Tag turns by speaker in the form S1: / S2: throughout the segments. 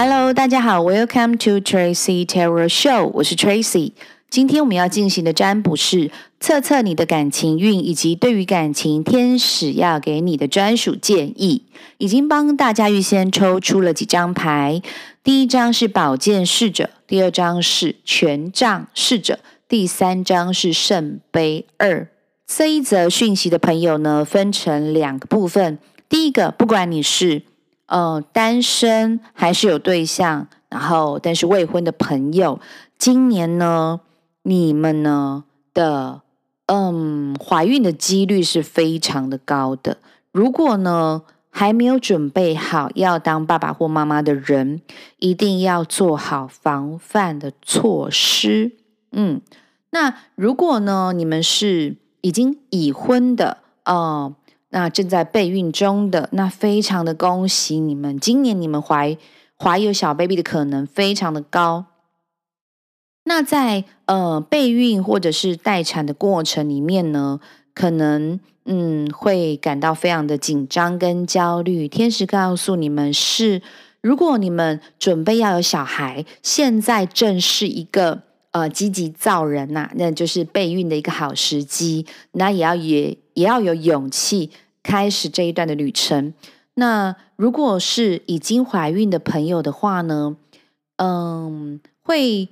S1: Hello，大家好，Welcome to Tracy Tarot Show，我是 Tracy。今天我们要进行的占卜是测测你的感情运，以及对于感情天使要给你的专属建议。已经帮大家预先抽出了几张牌，第一张是宝剑侍者，第二张是权杖侍者，第三张是圣杯二。这一则讯息的朋友呢，分成两个部分。第一个，不管你是呃单身还是有对象，然后但是未婚的朋友，今年呢。你们呢的嗯怀孕的几率是非常的高的。如果呢还没有准备好要当爸爸或妈妈的人，一定要做好防范的措施。嗯，那如果呢你们是已经已婚的哦、呃，那正在备孕中的，那非常的恭喜你们，今年你们怀怀有小 baby 的可能非常的高。那在呃备孕或者是待产的过程里面呢，可能嗯会感到非常的紧张跟焦虑。天使告诉你们是，如果你们准备要有小孩，现在正是一个呃积极造人呐、那就是备孕的一个好时机。那也要也也要有勇气开始这一段的旅程。那如果是已经怀孕的朋友的话呢，嗯会。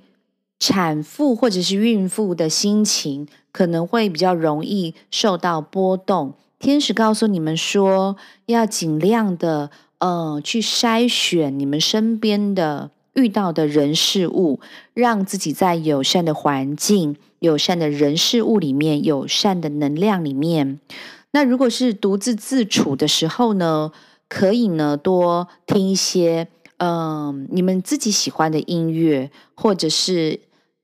S1: 产妇或者是孕妇的心情可能会比较容易受到波动。天使告诉你们说，要尽量的呃去筛选你们身边的遇到的人事物，让自己在友善的环境、友善的人事物里面、友善的能量里面。那如果是独自自处的时候呢，可以呢多听一些嗯、你们自己喜欢的音乐，或者是。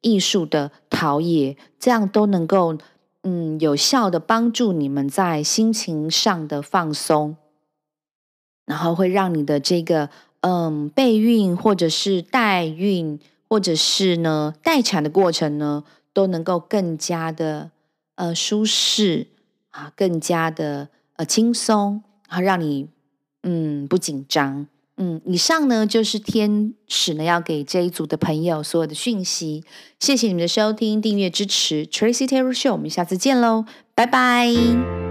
S1: 艺术的陶冶，这样都能够嗯有效的帮助你们在心情上的放松，然后会让你的这个嗯备孕或者是代孕或者是呢待产的过程呢，都能够更加的呃舒适啊，更加的呃轻松，然后让你嗯不紧张。嗯，以上呢就是天使呢要给这一组的朋友所有的讯息。谢谢你们的收听、订阅、支持，Tracy Taylor Show，我们下次见喽，拜拜。